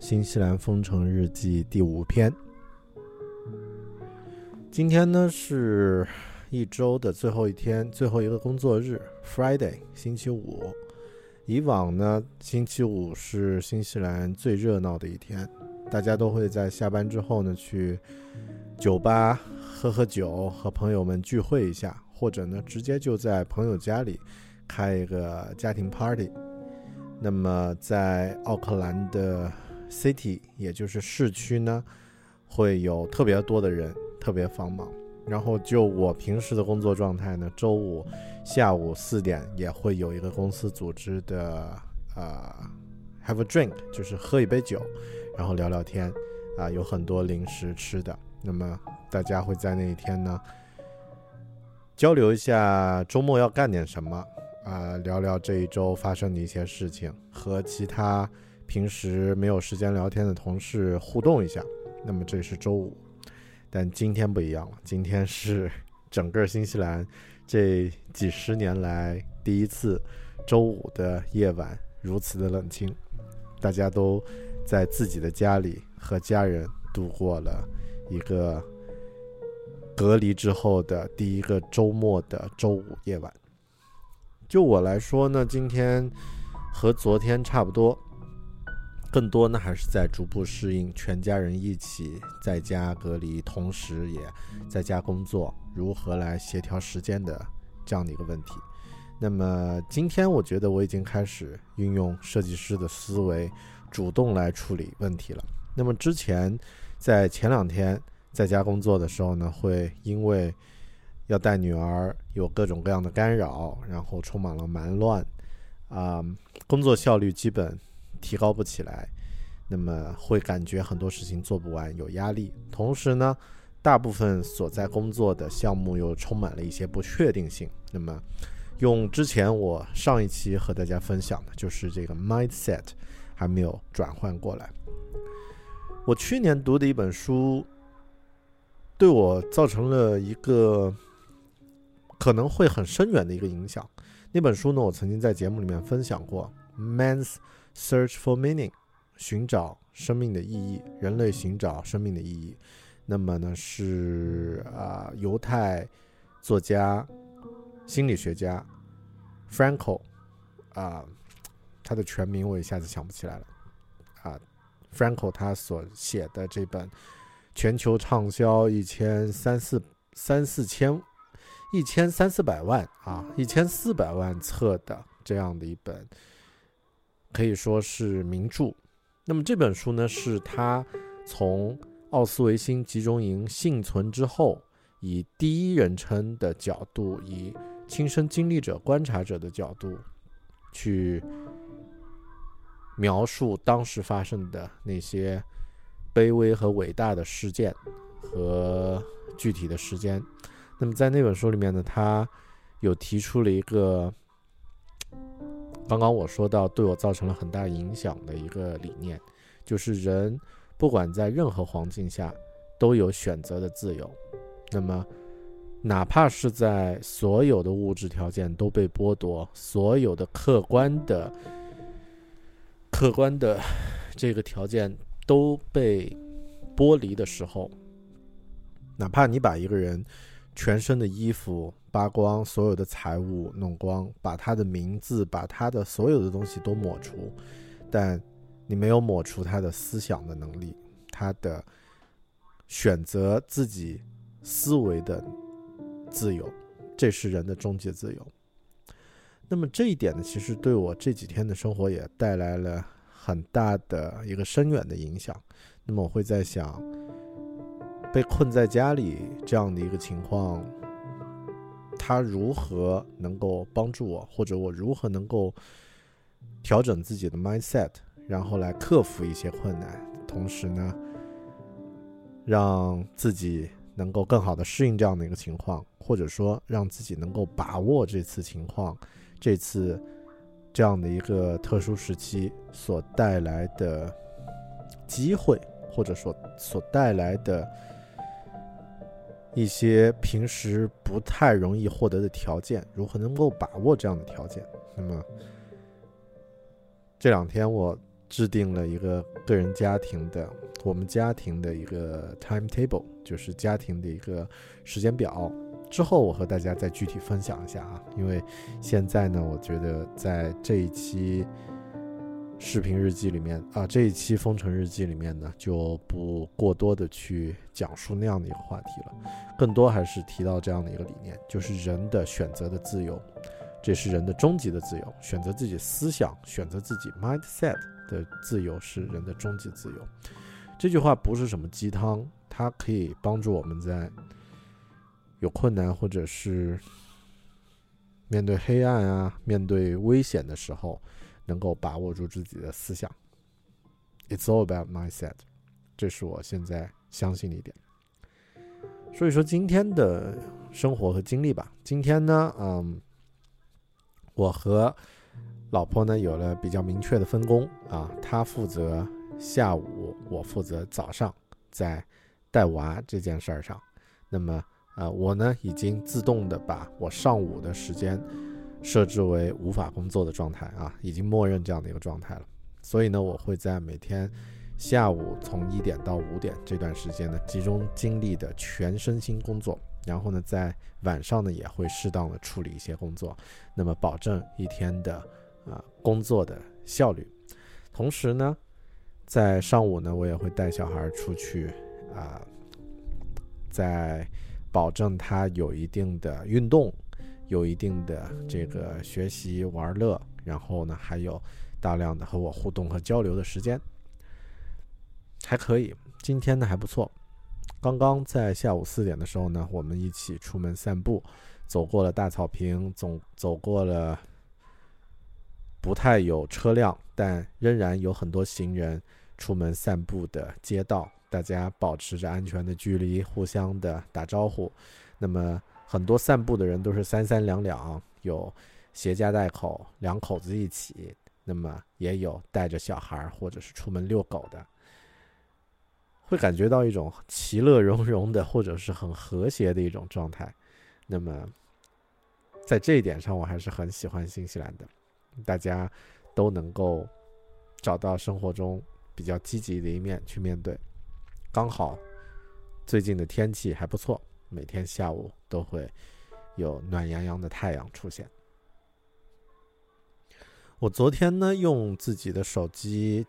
新西兰封城日记第五篇。今天呢是一周的最后一天，最后一个工作日，Friday，星期五。以往呢，星期五是新西兰最热闹的一天，大家都会在下班之后呢去酒吧喝喝酒，和朋友们聚会一下，或者呢直接就在朋友家里。开一个家庭 party，那么在奥克兰的 city，也就是市区呢，会有特别多的人，特别繁忙。然后就我平时的工作状态呢，周五下午四点也会有一个公司组织的呃 have a drink，就是喝一杯酒，然后聊聊天，啊，有很多零食吃的。那么大家会在那一天呢，交流一下周末要干点什么。啊，聊聊这一周发生的一些事情，和其他平时没有时间聊天的同事互动一下。那么这是周五，但今天不一样了，今天是 整个新西兰这几十年来第一次周五的夜晚如此的冷清，大家都在自己的家里和家人度过了一个隔离之后的第一个周末的周五夜晚。就我来说呢，今天和昨天差不多，更多呢还是在逐步适应全家人一起在家隔离，同时也在家工作，如何来协调时间的这样的一个问题。那么今天我觉得我已经开始运用设计师的思维，主动来处理问题了。那么之前在前两天在家工作的时候呢，会因为要带女儿，有各种各样的干扰，然后充满了蛮乱，啊，工作效率基本提高不起来，那么会感觉很多事情做不完，有压力。同时呢，大部分所在工作的项目又充满了一些不确定性。那么，用之前我上一期和大家分享的，就是这个 mindset 还没有转换过来。我去年读的一本书，对我造成了一个。可能会很深远的一个影响。那本书呢，我曾经在节目里面分享过，《Man's Search for Meaning》，寻找生命的意义，人类寻找生命的意义。那么呢，是啊，犹太作家、心理学家 Franco 啊，他的全名我一下子想不起来了啊。Franco 他所写的这本全球畅销一千三四三四千。一千三四百万啊，一千四百万册的这样的一本，可以说是名著。那么这本书呢，是他从奥斯维辛集中营幸存之后，以第一人称的角度，以亲身经历者、观察者的角度，去描述当时发生的那些卑微和伟大的事件和具体的时间。那么在那本书里面呢，他有提出了一个刚刚我说到对我造成了很大影响的一个理念，就是人不管在任何环境下都有选择的自由。那么，哪怕是在所有的物质条件都被剥夺、所有的客观的客观的这个条件都被剥离的时候，哪怕你把一个人。全身的衣服扒光，所有的财物弄光，把他的名字，把他的所有的东西都抹除，但你没有抹除他的思想的能力，他的选择自己思维的自由，这是人的终极自由。那么这一点呢，其实对我这几天的生活也带来了很大的一个深远的影响。那么我会在想。被困在家里这样的一个情况，他如何能够帮助我，或者我如何能够调整自己的 mindset，然后来克服一些困难？同时呢，让自己能够更好的适应这样的一个情况，或者说让自己能够把握这次情况，这次这样的一个特殊时期所带来的机会，或者说所带来的。一些平时不太容易获得的条件，如何能够把握这样的条件？那么这两天我制定了一个个人家庭的，我们家庭的一个 timetable，就是家庭的一个时间表。之后我和大家再具体分享一下啊，因为现在呢，我觉得在这一期。视频日记里面啊，这一期《封城日记》里面呢，就不过多的去讲述那样的一个话题了，更多还是提到这样的一个理念，就是人的选择的自由，这是人的终极的自由，选择自己思想、选择自己 mindset 的自由是人的终极自由。这句话不是什么鸡汤，它可以帮助我们在有困难或者是面对黑暗啊、面对危险的时候。能够把握住自己的思想，It's all about mindset，这是我现在相信的一点。所以说今天的生活和经历吧，今天呢，嗯，我和老婆呢有了比较明确的分工啊，她负责下午，我负责早上，在带娃这件事儿上。那么，呃，我呢已经自动的把我上午的时间。设置为无法工作的状态啊，已经默认这样的一个状态了。所以呢，我会在每天下午从一点到五点这段时间呢，集中精力的全身心工作。然后呢，在晚上呢，也会适当的处理一些工作，那么保证一天的啊工作的效率。同时呢，在上午呢，我也会带小孩出去啊，在保证他有一定的运动。有一定的这个学习玩乐，然后呢，还有大量的和我互动和交流的时间，还可以。今天呢还不错，刚刚在下午四点的时候呢，我们一起出门散步，走过了大草坪，总走过了不太有车辆，但仍然有很多行人出门散步的街道，大家保持着安全的距离，互相的打招呼。那么。很多散步的人都是三三两两，有携家带口两口子一起，那么也有带着小孩或者是出门遛狗的，会感觉到一种其乐融融的或者是很和谐的一种状态。那么在这一点上，我还是很喜欢新西兰的，大家都能够找到生活中比较积极的一面去面对。刚好最近的天气还不错。每天下午都会有暖洋洋的太阳出现。我昨天呢，用自己的手机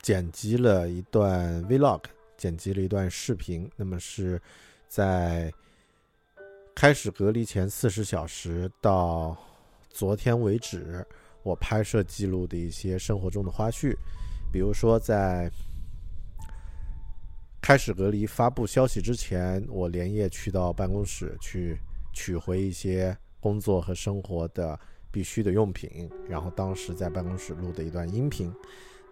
剪辑了一段 Vlog，剪辑了一段视频。那么是在开始隔离前四十小时到昨天为止，我拍摄记录的一些生活中的花絮，比如说在。开始隔离发布消息之前，我连夜去到办公室去取回一些工作和生活的必须的用品，然后当时在办公室录的一段音频。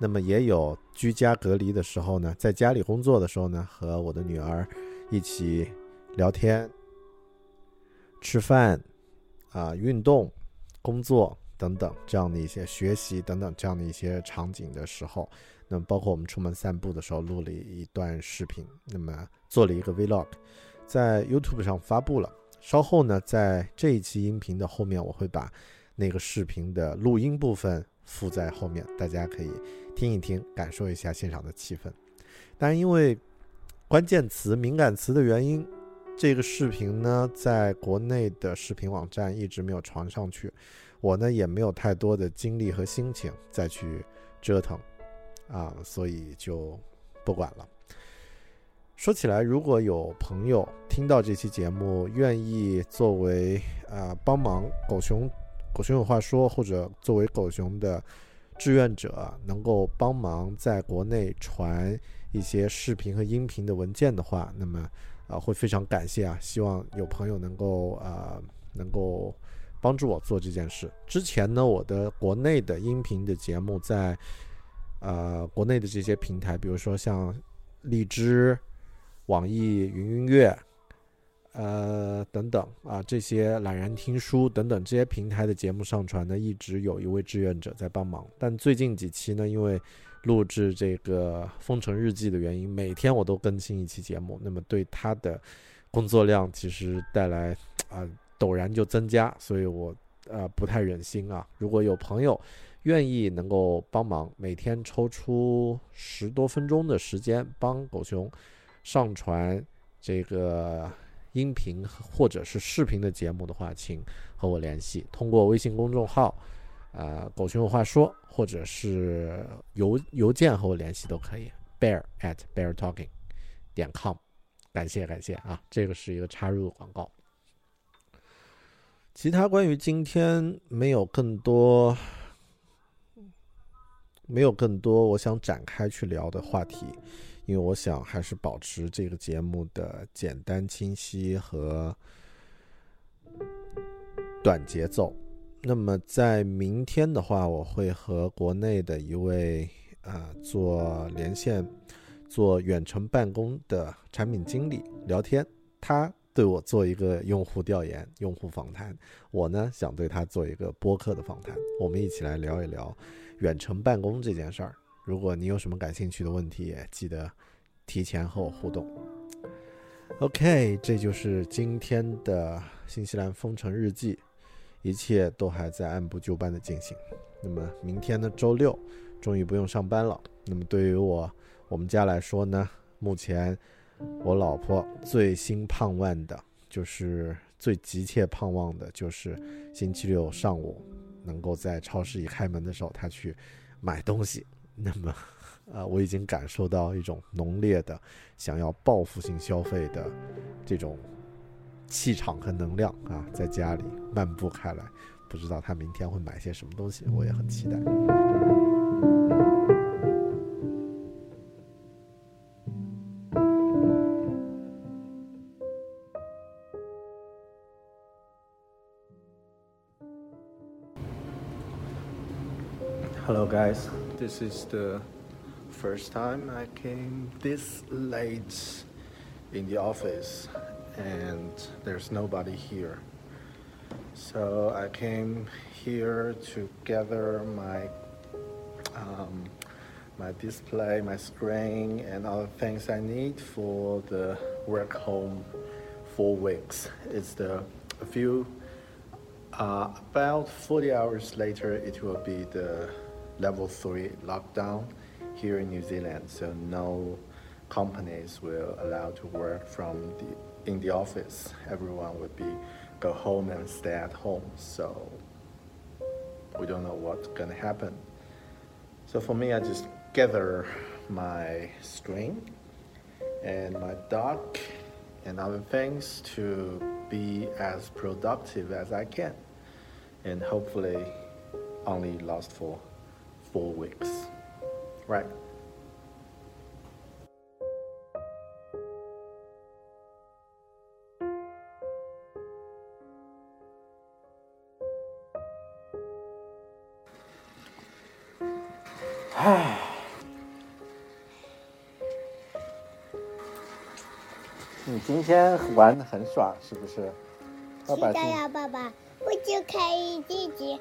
那么也有居家隔离的时候呢，在家里工作的时候呢，和我的女儿一起聊天、吃饭、啊运动、工作等等这样的一些学习等等这样的一些场景的时候。那么，包括我们出门散步的时候录了一段视频，那么做了一个 vlog，在 YouTube 上发布了。稍后呢，在这一期音频的后面，我会把那个视频的录音部分附在后面，大家可以听一听，感受一下现场的气氛。但因为关键词敏感词的原因，这个视频呢，在国内的视频网站一直没有传上去，我呢也没有太多的精力和心情再去折腾。啊，所以就不管了。说起来，如果有朋友听到这期节目，愿意作为啊帮忙狗熊，狗熊有话说，或者作为狗熊的志愿者，能够帮忙在国内传一些视频和音频的文件的话，那么啊会非常感谢啊。希望有朋友能够啊能够帮助我做这件事。之前呢，我的国内的音频的节目在。呃国内的这些平台，比如说像荔枝、网易云音乐。呃，等等啊，这些懒人听书等等这些平台的节目上传呢，一直有一位志愿者在帮忙。但最近几期呢，因为录制这个《封城日记》的原因，每天我都更新一期节目，那么对他的工作量其实带来啊陡然就增加，所以我呃不太忍心啊。如果有朋友愿意能够帮忙，每天抽出十多分钟的时间帮狗熊上传这个。音频或者是视频的节目的话，请和我联系，通过微信公众号，呃，狗熊有话说，或者是邮邮件和我联系都可以，bear at bear talking 点 com，感谢感谢啊，这个是一个插入广告。其他关于今天没有更多，没有更多我想展开去聊的话题。因为我想还是保持这个节目的简单清晰和短节奏。那么在明天的话，我会和国内的一位啊做连线、做远程办公的产品经理聊天，他对我做一个用户调研、用户访谈，我呢想对他做一个播客的访谈，我们一起来聊一聊远程办公这件事儿。如果你有什么感兴趣的问题，记得提前和我互动。OK，这就是今天的新西兰封城日记，一切都还在按部就班的进行。那么明天呢，周六终于不用上班了。那么对于我我们家来说呢，目前我老婆最新盼望的，就是最急切盼望的，就是星期六上午能够在超市一开门的时候，她去买东西。那么，呃，我已经感受到一种浓烈的想要报复性消费的这种气场和能量啊，在家里漫步开来。不知道她明天会买些什么东西，我也很期待。Hello, guys. This is the first time I came this late in the office and there's nobody here. So I came here to gather my um, my display, my screen, and other things I need for the work home four weeks. It's the a few uh, about 40 hours later. It will be the level three lockdown here in New Zealand, so no companies will allow to work from the in the office. Everyone would be go home and stay at home. So we don't know what's gonna happen. So for me, I just gather my string and my dock and other things to be as productive as I can, and hopefully only last for four weeks, right? 唉，你今天玩的很爽，是不是？是的呀，爸爸，我就可以自己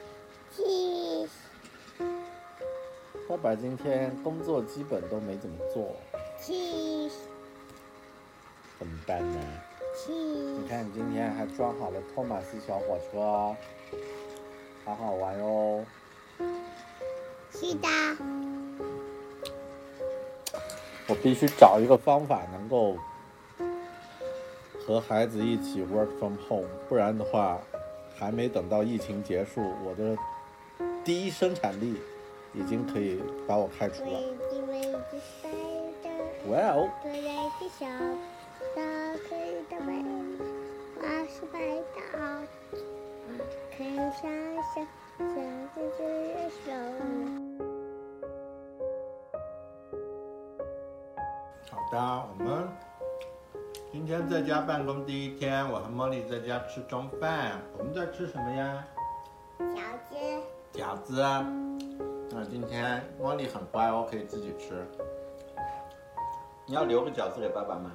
去。爸爸今天工作基本都没怎么做，去怎么办呢？去。你看，你今天还装好了托马斯小火车，好好玩哦。是的。我必须找一个方法，能够和孩子一起 work from home，不然的话，还没等到疫情结束，我的第一生产力。已经可以把我开除了。Well。好的，我们今天在家办公第一天，我和茉莉在家吃中饭。我们在吃什么呀？饺子。饺子。那今天茉莉很乖哦，可以自己吃。你要留个饺子给爸爸吗？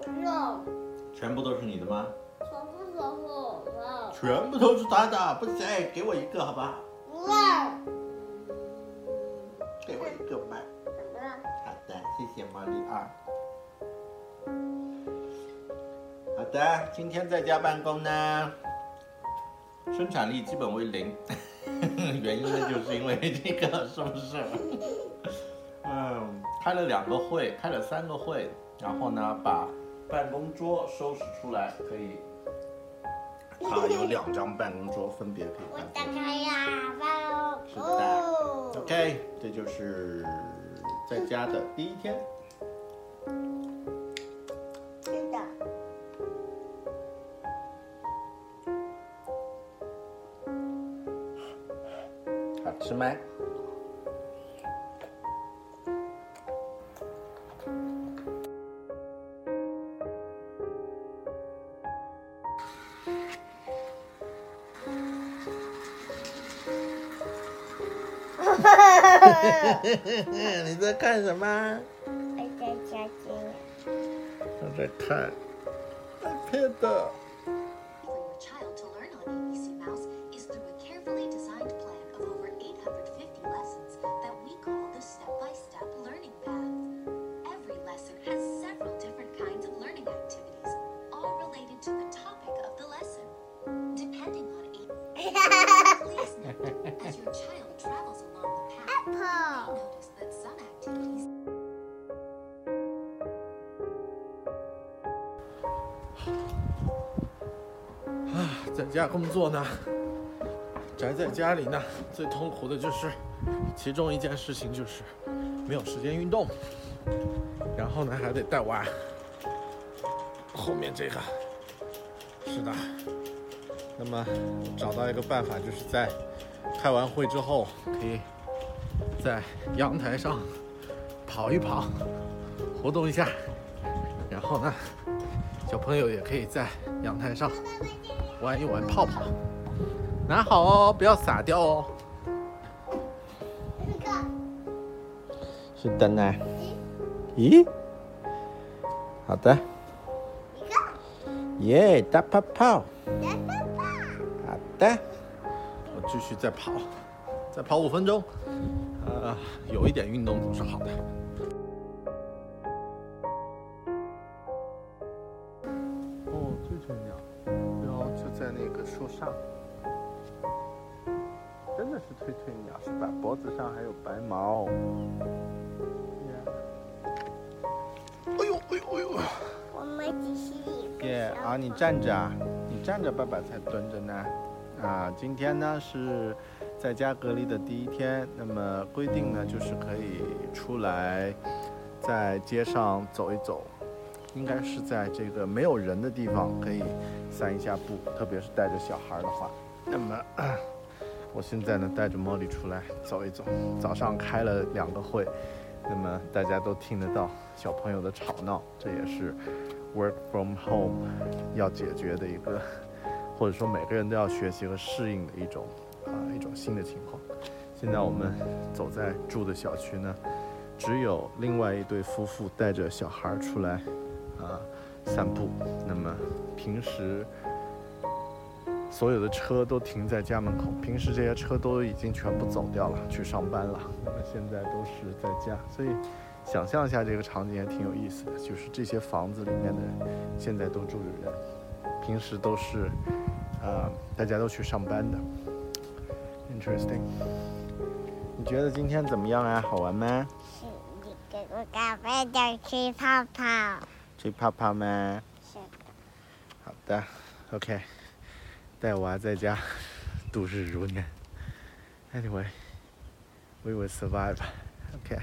不用，全部都是你的吗？全部都是我的。全部都是他的，不行，给我一个好吧？不要。给我一个吧。好的，谢谢茉莉二。好的，今天在家办公呢，生产力基本为零，原因呢就是因为这个，是不是？嗯，开了两个会，开了三个会，然后呢，把办公桌收拾出来，可以。它有两张办公桌，分别可以我办打开呀，爸是的，OK，这就是在家的第一天。好吃吗？你在看什么？我在家里。我在看在家工作呢，宅在家里呢，最痛苦的就是，其中一件事情就是没有时间运动，然后呢还得带娃。后面这个，是的。那么找到一个办法，就是在开完会之后，可以在阳台上跑一跑，活动一下，然后呢，小朋友也可以在阳台上。玩一玩泡泡，拿好哦，不要洒掉哦。这个。是的呢。咦？好的。耶，大泡泡。大泡泡。好的。我继续再跑，再跑五分钟。呃，有一点运动总是好的。站着啊，你站着，爸爸才蹲着呢。啊，今天呢是在家隔离的第一天，那么规定呢就是可以出来在街上走一走，应该是在这个没有人的地方可以散一下步，特别是带着小孩的话。那么 我现在呢带着茉莉出来走一走，早上开了两个会，那么大家都听得到小朋友的吵闹，这也是 work from home 要解决的一个，或者说每个人都要学习和适应的一种啊、一种新的情况。现在我们走在住的小区呢，只有另外一对夫妇带着小孩出来啊、散步。那么平时所有的车都停在家门口，平时这些车都已经全部走掉了，去上班了。那么现在都是在家，所以想象一下这个场景也挺有意思的，就是这些房子里面的人现在都住着人，平时都是呃、大家都去上班的。Interesting。你觉得今天怎么样啊？好玩吗？是你给我咖啡的吹泡泡。吹泡泡吗？是的好的，OK，带娃在家度日如年。Anyway, we will survive. OK。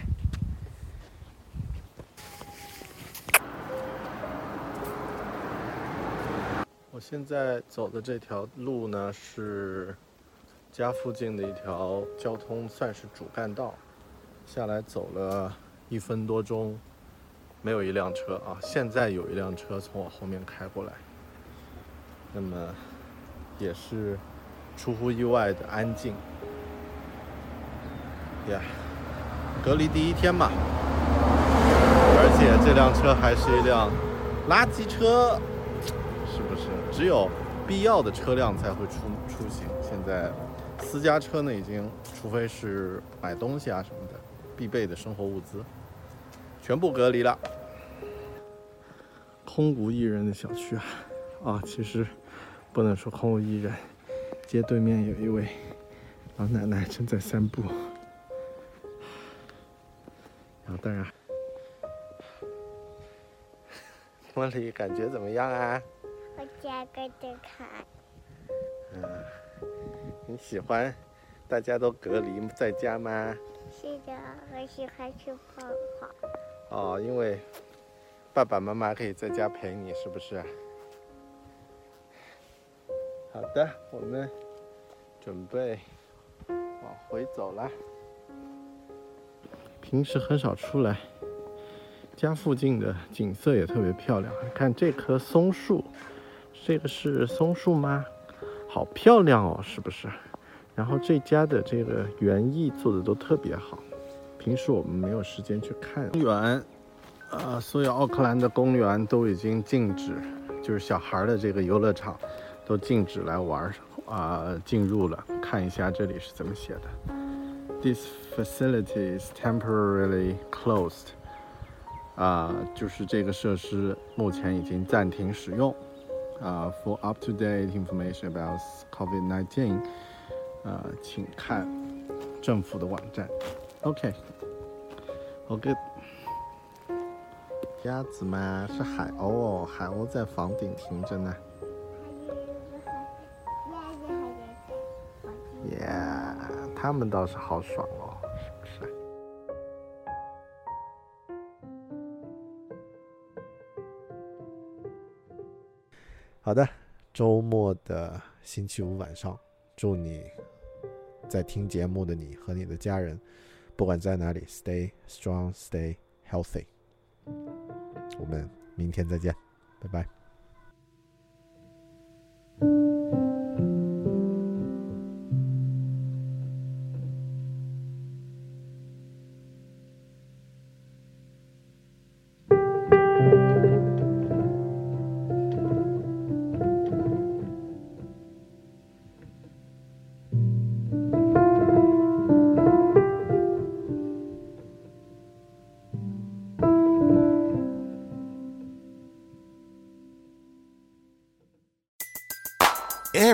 我现在走的这条路呢，是家附近的一条交通算是主干道，下来走了一分多钟，没有一辆车啊。现在有一辆车从我后面开过来，那么也是出乎意外的安静。呀，隔离第一天嘛，而且这辆车还是一辆垃圾车，只有必要的车辆才会出出行。现在私家车呢，已经除非是买东西啊什么的必备的生活物资，全部隔离了。空无一人的小区啊，啊，其实不能说空无一人，街对面有一位老奶奶正在散步。然后当然，茉莉感觉怎么样啊？我家跟着看，嗯，你喜欢大家都隔离在家吗？是的，我喜欢去泡泡。哦，因为爸爸妈妈可以在家陪你，是不是？好的，我们准备往回走了。平时很少出来，家附近的景色也特别漂亮。看这棵松树，这个是松树吗？好漂亮哦，是不是？然后这家的这个园艺做的都特别好，平时我们没有时间去看。公园，呃，所有奥克兰的公园都已经禁止，就是小孩的这个游乐场都禁止来玩儿啊、进入了。看一下这里是怎么写的：This facility is temporarily closed。啊、就是这个设施目前已经暂停使用。啊、f o r up-to-date information about COVID-19，呃，请看政府的网站。OK，好 good。鸭子吗？是海鸥哦，海鸥在房顶停着呢。Yeah，他们倒是好爽哦，好的，周末的星期五晚上，祝你在听节目的你和你的家人，不管在哪里，stay strong, stay healthy。我们明天再见，拜拜。